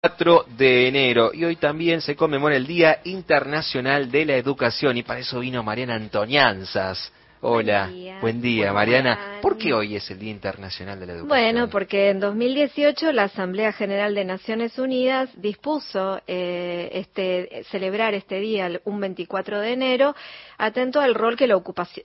4 de enero y hoy también se conmemora el Día Internacional de la Educación y para eso vino Mariana Antonianzas. Hola, buen día, Mariana. ¿Por qué hoy es el Día Internacional de la Educación? Bueno, porque en 2018 la Asamblea General de Naciones Unidas dispuso eh, este, celebrar este día, un 24 de enero, atento al rol que la,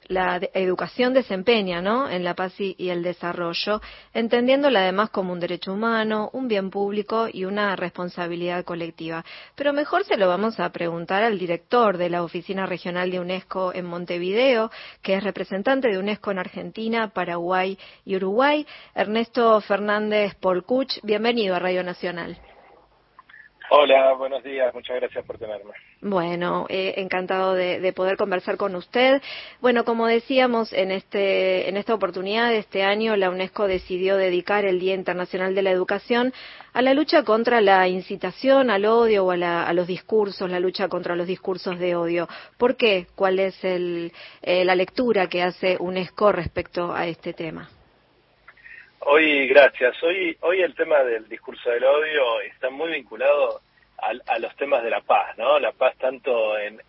la educación desempeña ¿no? en la paz y, el desarrollo, entendiéndola además como un derecho humano, un bien público y una responsabilidad colectiva. Pero mejor se lo vamos a preguntar al director de la Oficina Regional de UNESCO en Montevideo, que es representante de UNESCO en Argentina, Paraguay y Uruguay, Ernesto Fernández Polcuch. Bienvenido a Radio Nacional. Hola, buenos días, muchas gracias por tenerme. Bueno, eh, encantado de, poder conversar con usted. Bueno, como decíamos, en, este, en esta oportunidad de este año, la UNESCO decidió dedicar el Día Internacional de la Educación a la lucha contra la incitación al odio o a, los discursos, la lucha contra los discursos de odio. ¿Por qué? ¿Cuál es eh, la lectura que hace UNESCO respecto a este tema? Hoy, gracias. Hoy, hoy el tema del discurso del odio está muy vinculado a, los temas de la paz, ¿no? La paz tanto en,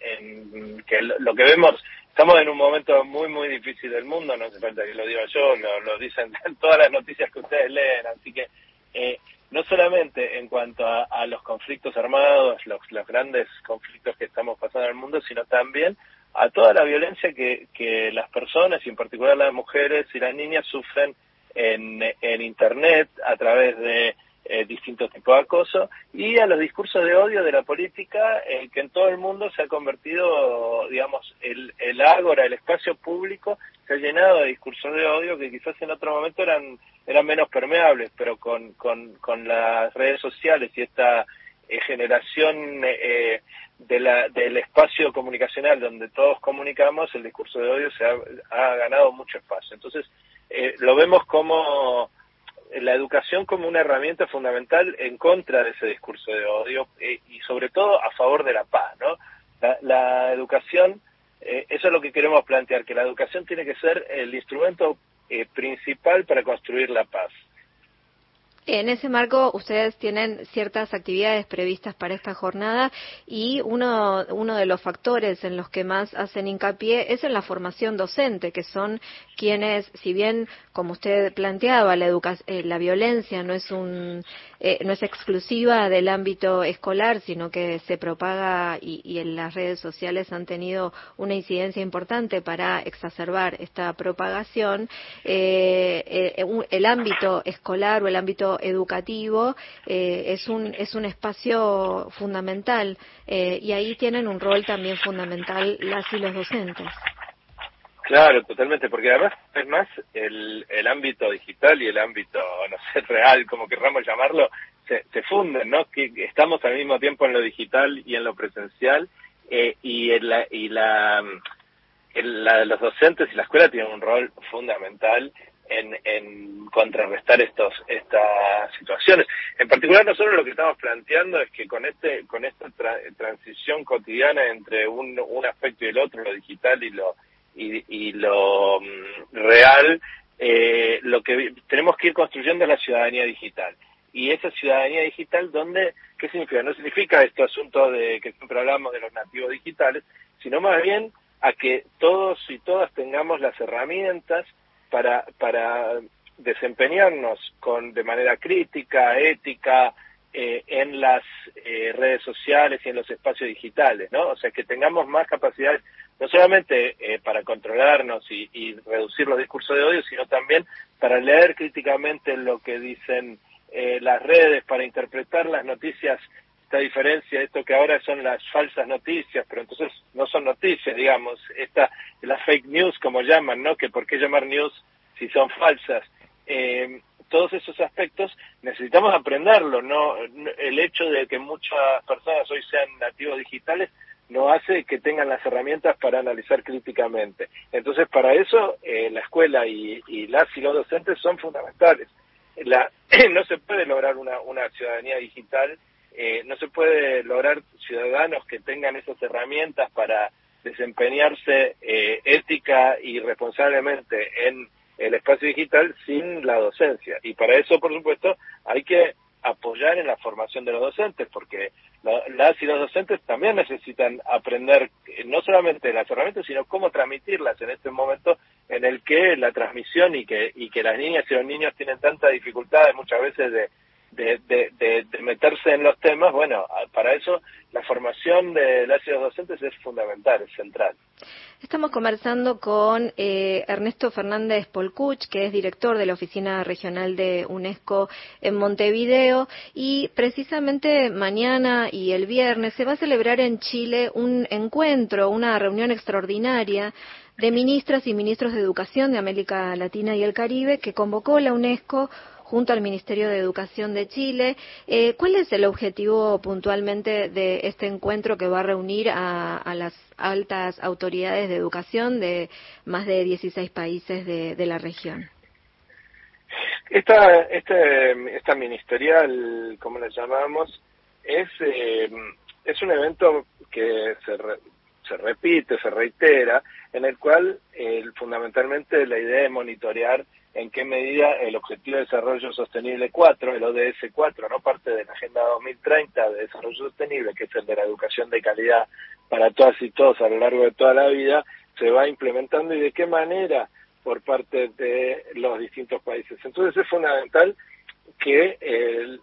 que lo, que vemos, estamos en un momento muy, muy difícil del mundo, no hace falta que lo diga yo, lo, dicen todas las noticias que ustedes leen, así que eh, no solamente en cuanto a, los conflictos armados, los, los grandes conflictos que estamos pasando en el mundo, sino también a toda la violencia que, que las personas, y en particular las mujeres y las niñas, sufren en, Internet a través de eh, distintos tipos de acoso y a los discursos de odio de la política eh, que en todo el mundo se ha convertido, digamos, el, el ágora, el espacio público se ha llenado de discursos de odio que quizás en otro momento eran, eran menos permeables, pero con, con, con las redes sociales y esta eh, generación eh, de la, del espacio comunicacional donde todos comunicamos, el discurso de odio se ha ganado mucho espacio. Entonces, eh, lo vemos como la educación como una herramienta fundamental en contra de ese discurso de odio eh, y sobre todo a favor de la paz, ¿no? La, educación, eh, eso es lo que queremos plantear, que la educación tiene que ser el instrumento principal para construir la paz. En ese marco, ustedes tienen ciertas actividades previstas para esta jornada y uno, uno de los factores en los que más hacen hincapié es en la formación docente, que son quienes, si bien, como usted planteaba, la, eh, la violencia no es, un, eh, no es exclusiva del ámbito escolar, sino que se propaga y, y, en las redes sociales han tenido una incidencia importante para exacerbar esta propagación, eh, el ámbito escolar o el ámbito educativo eh, es, un, es un espacio fundamental eh, y ahí tienen un rol también fundamental las y los docentes. Claro, totalmente, porque además es más el, el ámbito digital y el ámbito, no sé, real, como querramos llamarlo, se, se funden, ¿no? Que estamos al mismo tiempo en lo digital y en lo presencial eh, y, en la, y la, la, los docentes y la escuela tienen un rol fundamental en, contrarrestar estos estas situaciones. En particular nosotros lo que estamos planteando es que con este con esta transición cotidiana entre un, un aspecto y el otro, lo digital y lo y, y lo mm, real, eh, lo que tenemos que ir construyendo es la ciudadanía digital. Y esa ciudadanía digital, donde, ¿qué significa? No significa este asunto de que siempre hablamos de los nativos digitales, sino más bien a que todos y todas tengamos las herramientas para, para desempeñarnos con, de manera crítica, ética, eh, en las eh, redes sociales y en los espacios digitales, ¿no? O sea, que tengamos más capacidades, no solamente eh, para controlarnos y, y, reducir los discursos de odio, sino también para leer críticamente lo que dicen las redes, para interpretar las noticias, esta diferencia, esto que ahora son las falsas noticias, pero entonces no son noticias, digamos, esta, las fake news como llaman, ¿no? Que por qué llamar news si son falsas. Eh, todos esos aspectos necesitamos aprenderlo, no el hecho de que muchas personas hoy sean nativos digitales no hace que tengan las herramientas para analizar críticamente. Entonces, para eso eh, la escuela y, y, las y los docentes son fundamentales. La, no se puede lograr una, una ciudadanía digital, eh, no se puede lograr ciudadanos que tengan esas herramientas para desempeñarse eh, ética y responsablemente en el espacio digital sin la docencia. Y para eso, por supuesto, hay que apoyar en la formación de los docentes, porque las y los docentes también necesitan aprender eh, no solamente las herramientas, sino cómo transmitirlas en este momento en el que la transmisión y que, y que las niñas y los niños tienen tanta dificultades muchas veces de, de, de, meterse en los temas, bueno, para eso la formación de las y los docentes es fundamental, es central. Estamos conversando con eh, Ernesto Fernández Polcuch, que es director de la Oficina Regional de UNESCO en Montevideo, y precisamente mañana y el viernes se va a celebrar en Chile un encuentro, una reunión extraordinaria de ministras y ministros de Educación de América Latina y el Caribe que convocó la UNESCO junto al Ministerio de Educación de Chile. Eh, ¿Cuál es el objetivo puntualmente de este encuentro que va a reunir a, las altas autoridades de educación de más de 16 países de, la región? Esta, este, esta ministerial, como le llamamos, es, eh, es un evento que se, se repite, se reitera, en el cual eh, fundamentalmente la idea es monitorear en qué medida el Objetivo de Desarrollo Sostenible 4, el ODS 4, no parte de la Agenda 2030 de Desarrollo Sostenible, que es el de la educación de calidad para todas y todos a lo largo de toda la vida, se va implementando y de qué manera por parte de los distintos países. Entonces es fundamental que eh,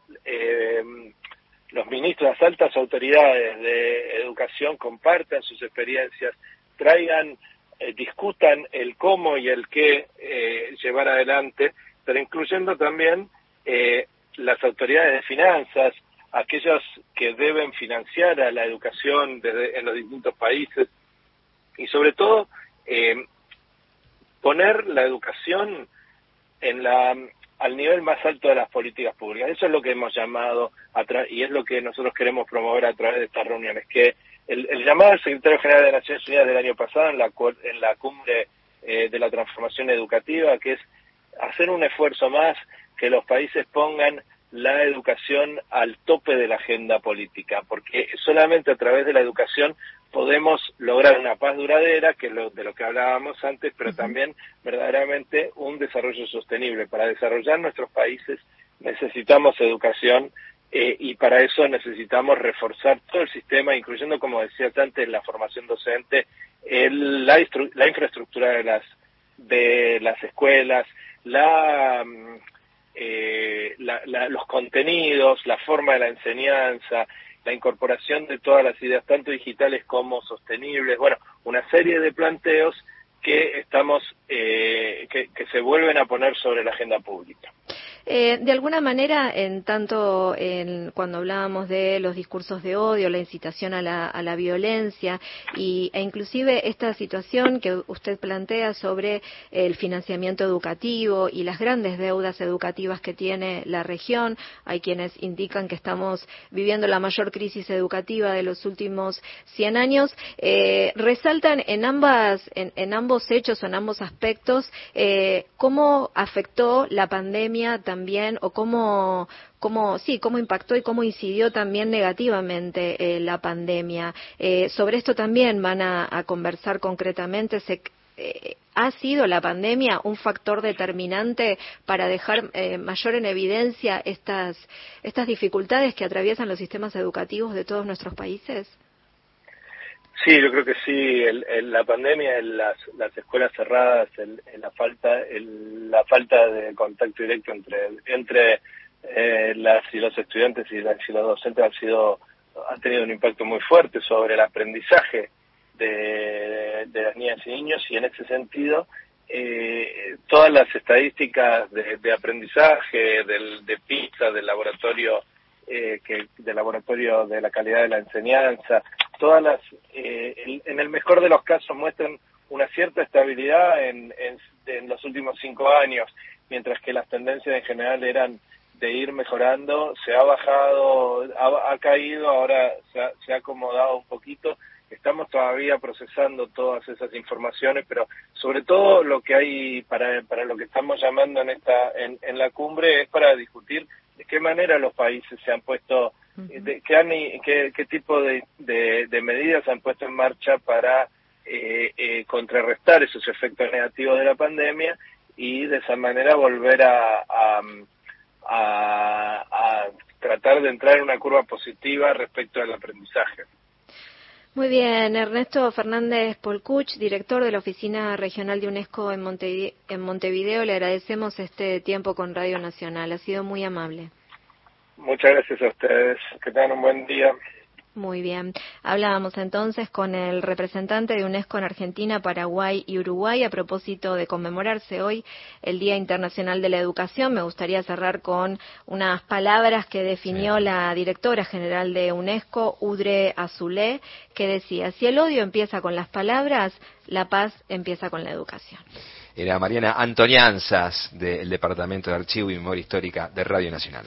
los ministros, las altas autoridades de educación compartan sus experiencias, traigan eh, discutan el cómo y el qué eh, llevar adelante, pero incluyendo también eh, las autoridades de finanzas, aquellos que deben financiar a la educación en los distintos países y sobre todo poner la educación en la al nivel más alto de las políticas públicas. Eso es lo que hemos llamado y es lo que nosotros queremos promover a través de estas reuniones, que el, llamado del secretario general de Naciones Unidas del año pasado en la, en la cumbre eh, de la transformación educativa, que es hacer un esfuerzo más que los países pongan la educación al tope de la agenda política, porque solamente a través de la educación podemos lograr una paz duradera, que es lo, de lo que hablábamos antes, pero también verdaderamente un desarrollo sostenible. Para desarrollar nuestros países necesitamos educación eh, y para eso necesitamos reforzar todo el sistema, incluyendo, como decía antes, la formación docente, la, infraestructura de las, de las escuelas, mm, eh, la, los contenidos, la forma de la enseñanza, la incorporación de todas las ideas, tanto digitales como sostenibles, bueno, una serie de planteos que estamos, eh, que se vuelven a poner sobre la agenda pública. Eh, de alguna manera, en tanto en, cuando hablábamos de los discursos de odio, la incitación a la, a la violencia y, e inclusive esta situación que usted plantea sobre el financiamiento educativo y las grandes deudas educativas que tiene la región, hay quienes indican que estamos viviendo la mayor crisis educativa de los últimos 100 años, eh, resaltan en ambas, en, en, ambos hechos o en ambos aspectos eh, cómo afectó la pandemia también o cómo, cómo, sí, cómo impactó y cómo incidió también negativamente eh, la pandemia. Eh, sobre esto también van a, conversar concretamente. Se, eh, ¿Ha sido la pandemia un factor determinante para dejar mayor en evidencia estas, estas dificultades que atraviesan los sistemas educativos de todos nuestros países? Sí, yo creo que sí. El, la pandemia, las, las escuelas cerradas, la falta, la falta de contacto directo entre entre eh, las y los estudiantes y, las, y los docentes han sido han tenido un impacto muy fuerte sobre el aprendizaje de, de las niñas y niños y en ese sentido eh, todas las estadísticas de, de aprendizaje del, de PISA, del laboratorio eh, que del laboratorio de la calidad de la enseñanza, todas las, eh, en el mejor de los casos muestran una cierta estabilidad en, en, los últimos cinco años, mientras que las tendencias en general eran de ir mejorando, se ha bajado, ha, caído, ahora se ha, se ha, acomodado un poquito. Estamos todavía procesando todas esas informaciones, pero sobre todo lo que hay para, para lo que estamos llamando en esta en la cumbre es para discutir de qué manera los países se han puesto, de, qué, qué, tipo de, de, medidas se han puesto en marcha para eh, eh, contrarrestar esos efectos negativos de la pandemia y de esa manera volver a, a tratar de entrar en una curva positiva respecto al aprendizaje. Muy bien, Ernesto Fernández Polcuch, director de la Oficina Regional de UNESCO en Montevideo, le agradecemos este tiempo con Radio Nacional. Ha sido muy amable. Muchas gracias a ustedes. Que tengan un buen día. Muy bien. Hablábamos entonces con el representante de UNESCO en Argentina, Paraguay y Uruguay a propósito de conmemorarse hoy el Día Internacional de la Educación. Me gustaría cerrar con unas palabras que definió la directora general de UNESCO, Udre Azulé, que decía, si el odio empieza con las palabras, la paz empieza con la educación. Era Mariana Antonianzas del Departamento de Archivo y Memoria Histórica de Radio Nacional.